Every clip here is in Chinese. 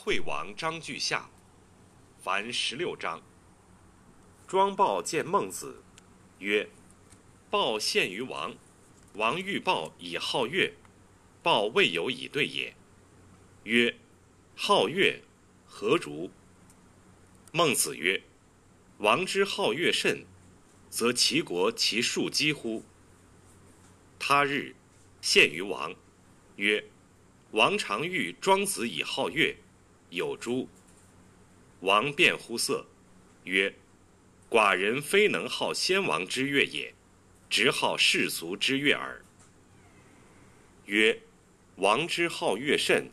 惠王章句下，凡十六章。庄豹见孟子，曰：“豹献于王，王欲豹以好乐，豹未有以对也。”曰：“好乐，何如？”孟子曰：“王之好乐甚，则其国其庶几乎？”他日，献于王，曰：“王常欲庄子以好乐，有诸？”王辩乎色，曰：“寡人非能好先王之乐也，直好世俗之乐耳。”曰：“王之好乐甚，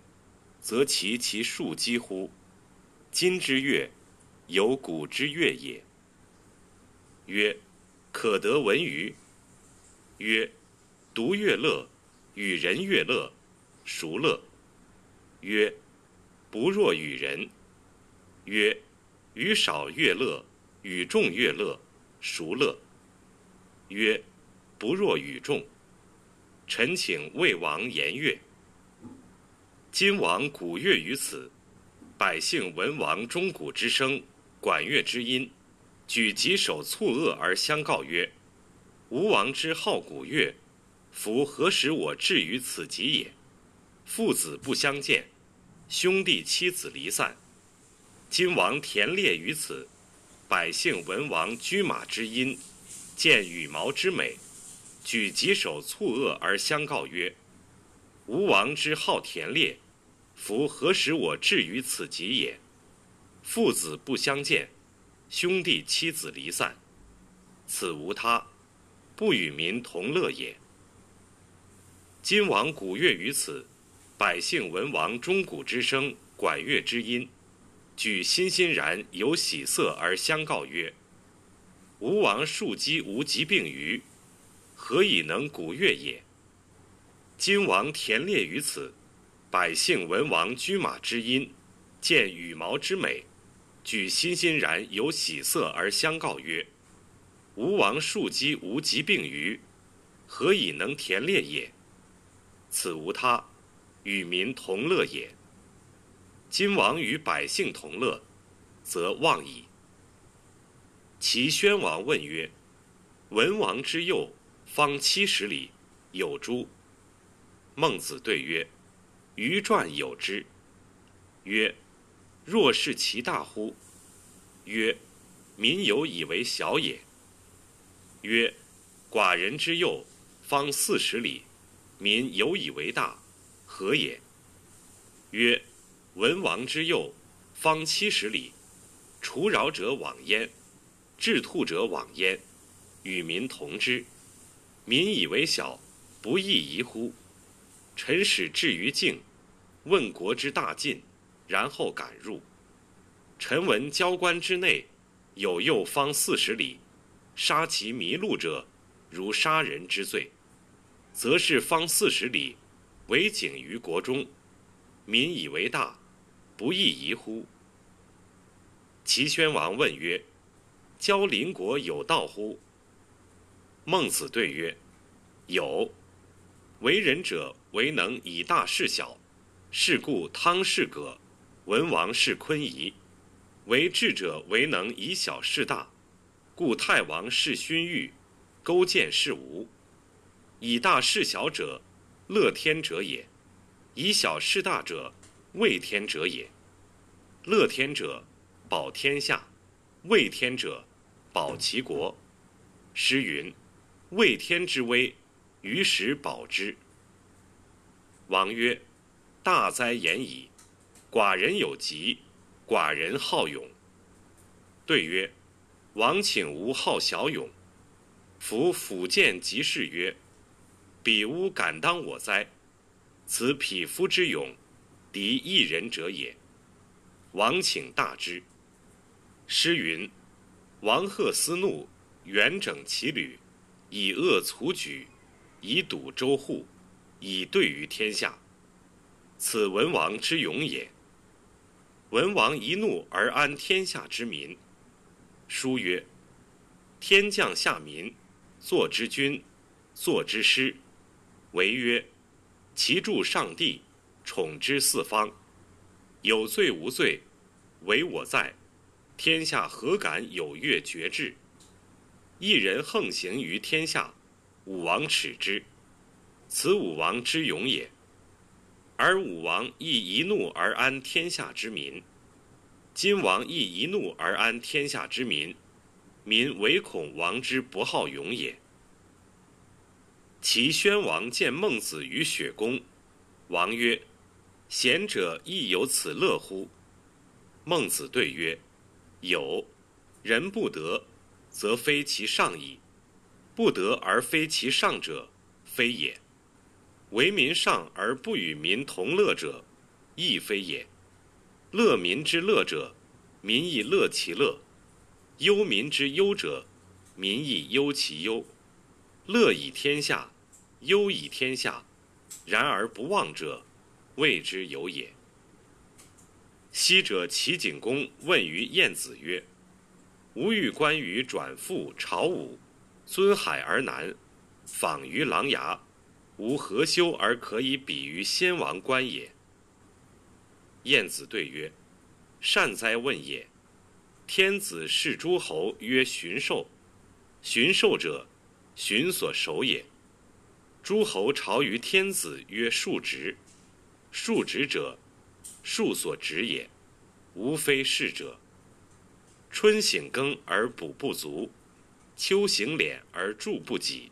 则其其庶几乎？今之乐，有古之乐也。”曰：“可得闻于？”曰：“独乐乐，与人乐乐，孰乐？”曰：“不若与人。”曰：“与少乐乐。”与众乐乐，孰乐？曰：不若与众。臣请魏王言乐。今王鼓乐于此，百姓闻王钟鼓之声，管乐之音，举棘手蹙额而相告曰：“吴王之好鼓乐，夫何时我至于此极也？父子不相见，兄弟妻子离散。今王田猎于此。”百姓闻王居马之音，见羽毛之美，举棘手蹙额而相告曰：“吴王之好田猎，夫何使我至于此极也？父子不相见，兄弟妻子离散，此无他，不与民同乐也。今王古乐于此，百姓闻王钟鼓之声，管乐之音。”举欣欣然有喜色而相告曰：“吴王庶几无疾病于，何以能鼓乐也？今王田猎于此，百姓闻王驹马之音，见羽毛之美，举欣欣然有喜色而相告曰：吴王庶几无疾病于，何以能田猎也？此无他，与民同乐也。”今王与百姓同乐，则忘矣。齐宣王问曰：“文王之右，方七十里，有诸？”孟子对曰：“余传有之。”曰：“若是其大乎？”曰：“民有以为小也。”曰：“寡人之右，方四十里，民有以为大，何也？”曰：文王之右，方七十里，除饶者往焉，治兔者往焉，与民同之。民以为小，不亦宜乎？臣使至于境，问国之大进，然后敢入。臣闻交关之内，有右方四十里，杀其迷路者，如杀人之罪，则是方四十里，为景于国中，民以为大。不亦宜乎？齐宣王问曰：“交邻国有道乎？”孟子对曰：“有。为人者，为能以大事小。是故汤是葛，文王是昆仪；为智者，为能以小事大。故太王是勋玉，勾践是吴。以大事小者，乐天者也；以小事大者，畏天者也，乐天者，保天下；畏天者，保其国。诗云：“畏天之威，于时保之。”王曰：“大哉言矣！寡人有疾，寡人好勇。”对曰：“王请吾好小勇。”夫辅见即是曰：“彼吾敢当我哉？此匹夫之勇。”敌一人者也，王请大之。诗云：“王贺思怒，元整其旅，以恶卒举，以堵周户，以对于天下。此文王之勇也。文王一怒而安天下之民。书曰：天降下民，作之君，作之师。为曰：其助上帝。”宠之四方，有罪无罪，唯我在。天下何敢有越绝志？一人横行于天下，武王耻之。此武王之勇也。而武王亦一怒而安天下之民。今王亦一怒而安天下之民，民唯恐王之不好勇也。齐宣王见孟子于雪宫，王曰：“贤者亦有此乐乎？”孟子对曰：“有。人不得，则非其上矣；不得而非其上者，非也。为民上而不与民同乐者，亦非也。”乐民之乐者，民亦乐其乐；忧民之忧者，民亦忧其忧。乐以天下，忧以天下，然而不忘者，谓之有也。昔者齐景公问于晏子曰：“吾欲关羽转赴朝武，尊海而南，访于琅琊，吾何修而可以比于先王关也？”晏子对曰：“善哉问也！天子视诸侯曰巡狩，巡狩者，巡所守也。诸侯朝于天子曰庶职，庶职者，庶所职也，无非是者。春省耕而补不足，秋行敛而助不给。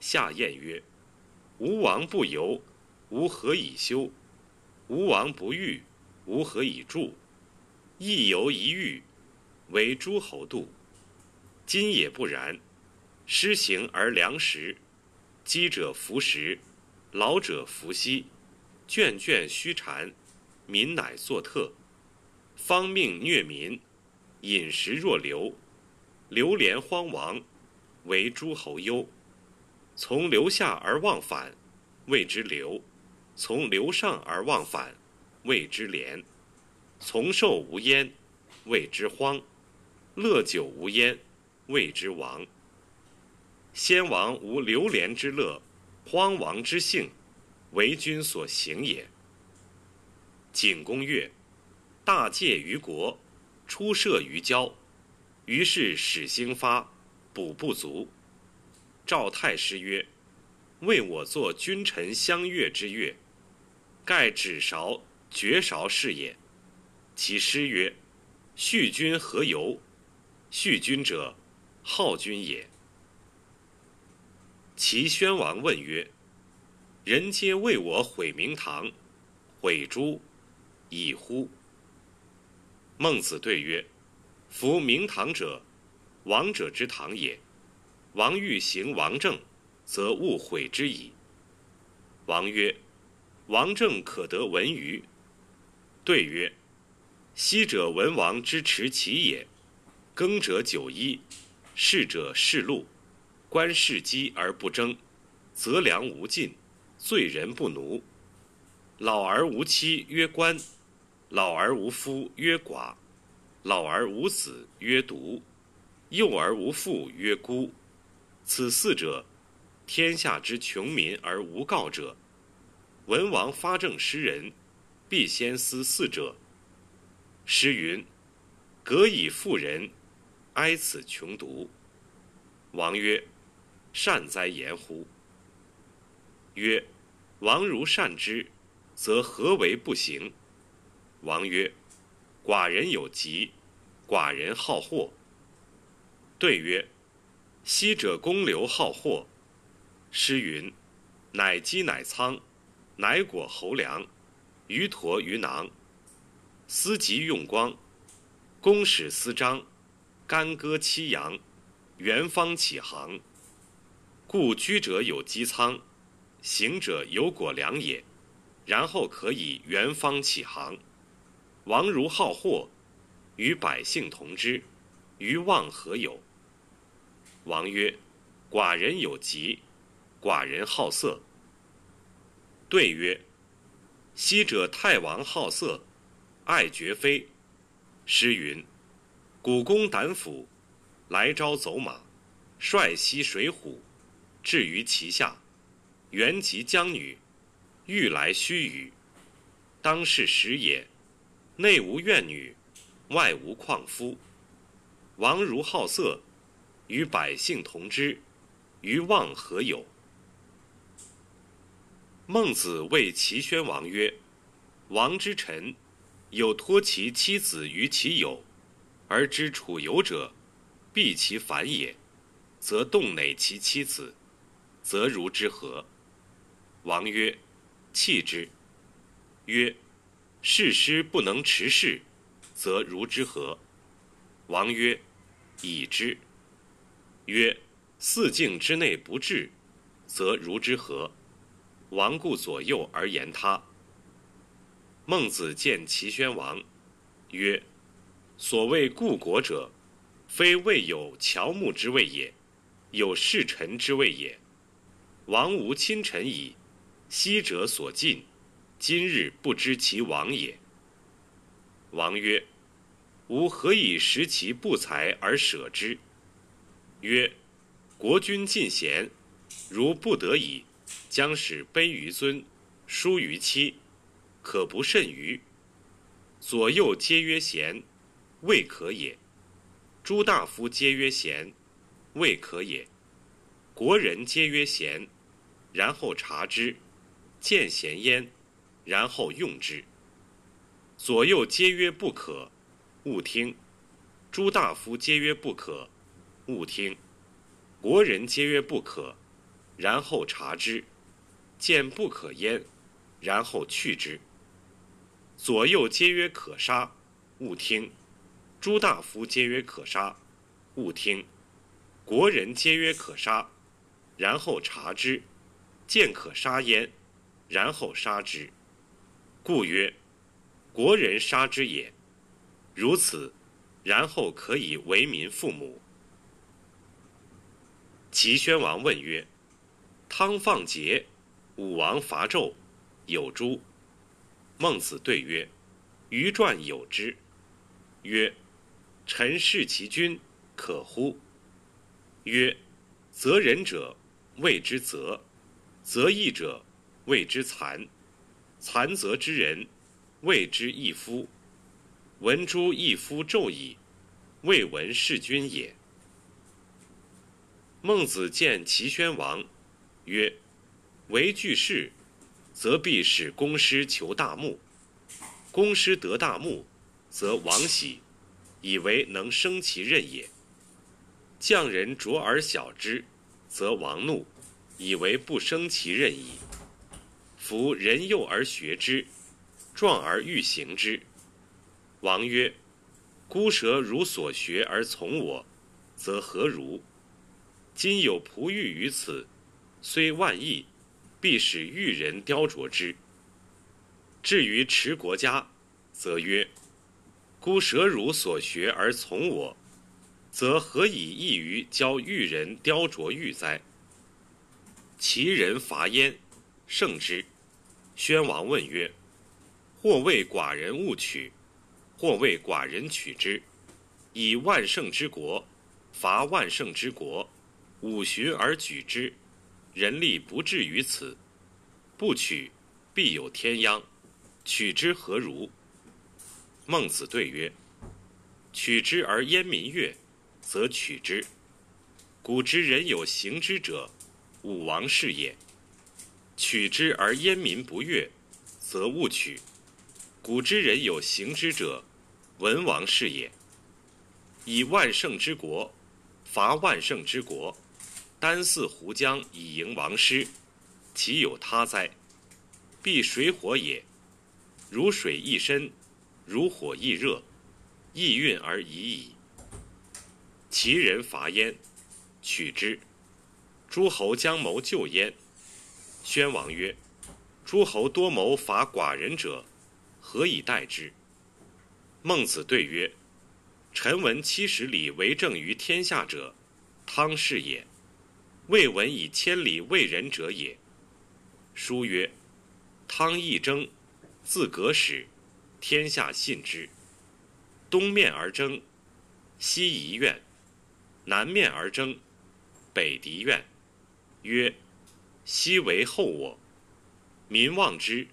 夏晏曰：吾王不游，吾何以休？吾王不欲。”吾何以助？一游一遇，为诸侯度。今也不然。施行而粮食，饥者服食，老者服息，眷眷须缠，民乃作特。方命虐民，饮食若流，流连荒亡，为诸侯忧。从流下而忘返，谓之流；从流上而忘返。谓之廉，从寿无焉，谓之荒；乐久无焉，谓之亡。先王无流连之乐，荒亡之性，为君所行也。景公曰：“大戒于国，出射于郊，于是始兴发，补不足。”赵太师曰：“为我作君臣相悦之乐，盖指韶。”绝韶是也。其诗曰：“叙君何由？叙君者，好君也。”齐宣王问曰：“人皆为我毁明堂，毁诸，已乎？”孟子对曰：“夫明堂者，王者之堂也。王欲行王政，则勿毁之矣。”王曰：“王政可得闻于？”对曰：“昔者文王之持其也，耕者九一，士者士禄，观士饥而不争，则粮无尽，罪人不奴。老而无妻曰官，老而无夫曰寡，老而无子曰独，幼而无父曰孤。此四者，天下之穷民而无告者。文王发政施人。”必先思四者。诗云：“革以妇人，哀此穷独。”王曰：“善哉言乎！”曰：“王如善之，则何为不行？”王曰：“寡人有疾，寡人好货。”对曰：“昔者公刘好货。”诗云：“乃鸡乃仓，乃果侯粮。”鱼驼鱼囊，思疾用光，公使司张，干戈戚阳，元方起航。故居者有机仓，行者有果粮也。然后可以元方起航。王如好货，与百姓同之，于望何有？王曰：寡人有疾，寡人好色。对曰。昔者太王好色，爱绝妃。诗云：“古公胆斧，来朝走马，率西水浒，至于其下，原及江女，欲来须臾。当是时也，内无怨女，外无旷夫。王如好色，与百姓同之，于望何有？”孟子谓齐宣王曰：“王之臣，有托其妻子于其友，而知楚友者，必其反也，则动馁其妻子，则如之何？”王曰：“弃之。”曰：“事师不能持事，则如之何？”王曰：“已之。”曰：“四境之内不治，则如之何？”王顾左右而言他。孟子见齐宣王，曰：“所谓故国者，非未有乔木之谓也，有事臣之谓也。王无亲臣矣，昔者所尽，今日不知其亡也。”王曰：“吾何以识其不才而舍之？”曰：“国君尽贤，如不得已。”将使卑于尊，疏于妻，可不甚于？左右皆曰贤，未可也；诸大夫皆曰贤，未可也；国人皆曰贤，然后察之，见贤焉，然后用之。左右皆曰不可，勿听；诸大夫皆曰不可，勿听；国人皆曰不可，然后察之。见不可焉，然后去之。左右皆曰可杀，勿听；诸大夫皆曰可杀，勿听；国人皆曰可杀，然后察之，见可杀焉，然后杀之。故曰：国人杀之也。如此，然后可以为民父母。齐宣王问曰：汤放桀。武王伐纣，有诸？孟子对曰：“余传有之。”曰：“臣视其君，可乎？”曰：“则人者，谓之则；择义者，谓之残。残则之人，谓之义夫。闻诸义夫纣矣，未闻弑君也。”孟子见齐宣王，曰：为具事，则必使公师求大木；公师得大木，则王喜，以为能生其任也。匠人卓而小之，则王怒，以为不生其任矣。夫人幼而学之，壮而欲行之。王曰：“孤蛇如所学而从我，则何如？今有璞玉于此，虽万亿。”必使玉人雕琢之。至于持国家，则曰：“孤蛇汝所学而从我，则何以异于教玉人雕琢玉哉？”其人伐焉，胜之。宣王问曰：“或谓寡人勿取，或谓寡人取之，以万乘之国，伐万乘之国，五旬而举之。”人力不至于此，不取，必有天殃。取之何如？孟子对曰：“取之而燕民悦，则取之。古之人有行之者，武王是也。取之而燕民不悦，则勿取。古之人有行之者，文王是也。以万乘之国，伐万乘之国。”单似胡将以迎王师，其有他哉？必水火也。如水亦深，如火亦热，亦运而已矣。其人伐焉，取之。诸侯将谋救焉。宣王曰：“诸侯多谋伐寡人者，何以待之？”孟子对曰：“臣闻七十里为政于天下者，汤氏也。”未闻以千里为人者也。书曰：“汤义争，自革始，天下信之。东面而争，西夷怨；南面而争，北狄怨。曰：昔为后我，民望之，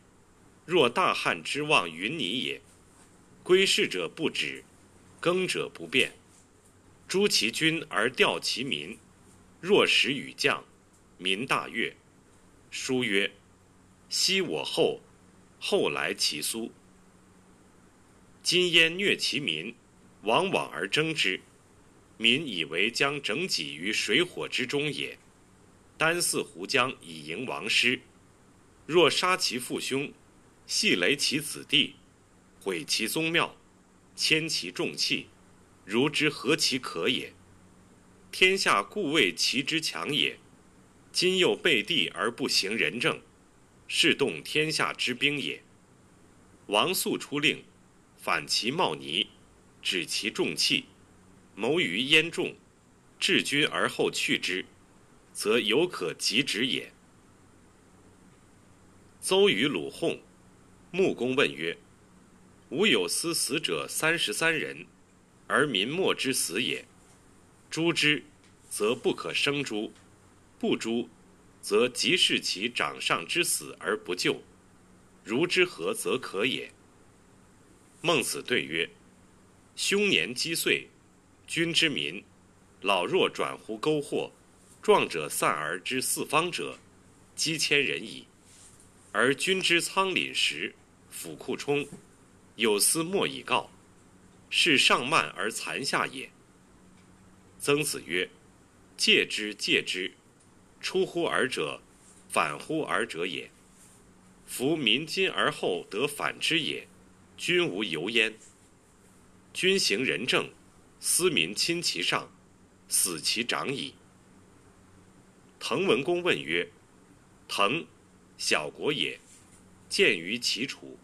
若大汉之望云霓也。归事者不止，耕者不变。诛其君而调其民，若使与将，民大悦。书曰：“昔我后，后来其苏。今焉虐其民，往往而争之，民以为将整己于水火之中也。单似胡将以迎王师，若杀其父兄，系雷其子弟，毁其宗庙，迁其重器。”如之何其可也？天下固为其之强也。今又背地而不行仁政，是动天下之兵也。王肃出令，反其茂尼，止其重器，谋于燕众，治君而后去之，则有可及止也。邹与鲁讧，穆公问曰：“吾有司死者三十三人。”而民莫之死也，诛之，则不可生诛；不诛，则即是其掌上之死而不救。如之何则可也？孟子对曰：“凶年积岁，君之民，老弱转乎沟壑，壮者散而之四方者，积千人矣。而君之仓廪实，府库充，有司莫以告。”是上慢而残下也。曾子曰：“戒之，戒之！出乎尔者，反乎尔者也。夫民今而后得反之也，君无尤焉。君行仁政，思民亲其上，死其长矣。”滕文公问曰：“滕，小国也，见于其楚，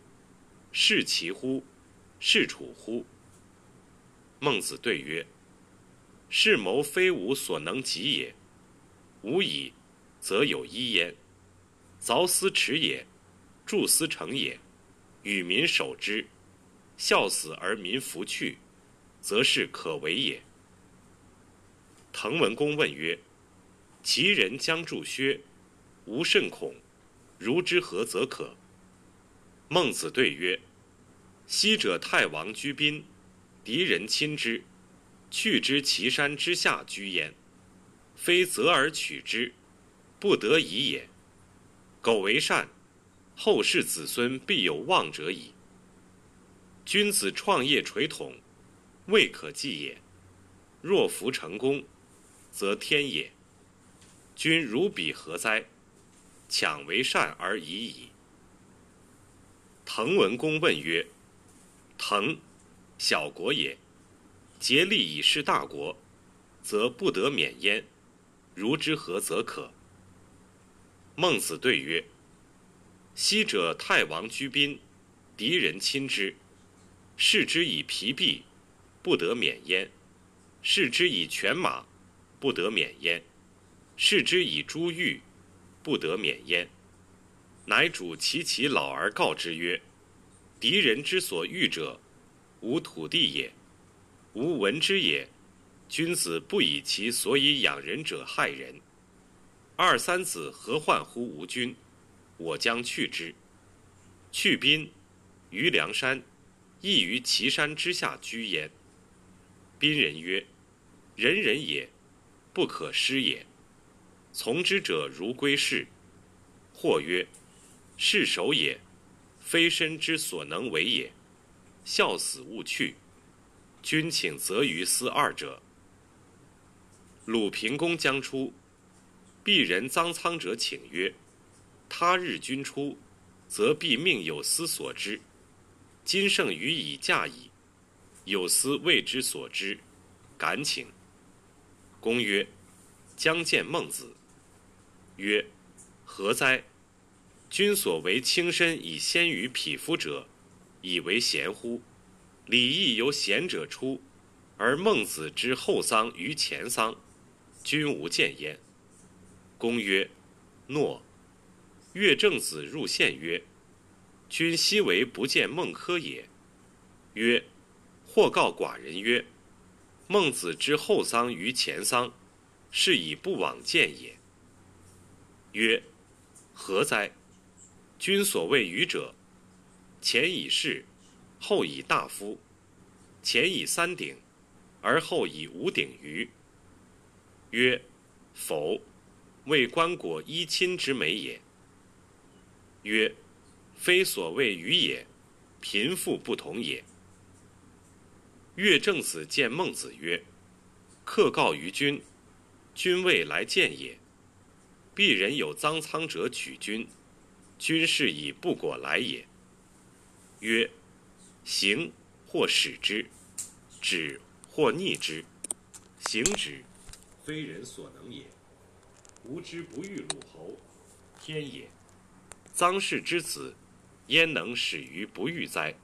是其乎？是楚乎？”孟子对曰：“是谋非吾所能及也。吾以，则有一焉。凿斯耻也，筑斯成也，与民守之，孝死而民弗去，则是可为也。”滕文公问曰：“其人将助薛，吾甚恐。如之何则可？”孟子对曰：“昔者太王居宾。”敌人侵之，去之岐山之下居焉，非择而取之，不得已也。苟为善，后世子孙必有望者矣。君子创业垂统，未可计也。若弗成功，则天也。君如彼何哉？强为善而已矣。滕文公问曰：“滕。”小国也，竭力以事大国，则不得免焉。如之何则可？孟子对曰：“昔者太王居宾，敌人侵之，视之以疲弊，不得免焉；视之以犬马，不得免焉；视之以珠玉，不得免焉。乃主其其老而告之曰：‘敌人之所欲者。’”无土地也，无闻之也。君子不以其所以养人者害人。二三子何患乎吾君？我将去之。去宾，于梁山，亦于岐山之下居焉。宾人曰：“人人也，不可失也。从之者如归士。”或曰：“是守也，非身之所能为也。”孝死勿去，君请择于斯二者。鲁平公将出，鄙人臧苍者请曰：“他日君出，则必命有司所知。今圣予以嫁矣，有司未之所知，敢请。”公曰：“将见孟子。”曰：“何哉？君所为轻身以先于匹夫者。”以为贤乎？礼义由贤者出，而孟子之后丧于前丧，君无见焉。公曰：诺。乐正子入献曰：君昔为不见孟轲也。曰：或告寡人曰：孟子之后丧于前丧，是以不往见也。曰：何哉？君所谓愚者。前以士，后以大夫，前以三鼎，而后以五鼎余。曰：否，为棺椁衣亲之美也。曰：非所谓愚也，贫富不同也。乐正子见孟子曰：客告于君，君未来见也。鄙人有赃仓者取君，君是以不果来也。曰：行或使之，止或逆之。行止，非人所能也。吾之不欲鲁侯，天也。臧氏之子，焉能始于不欲哉？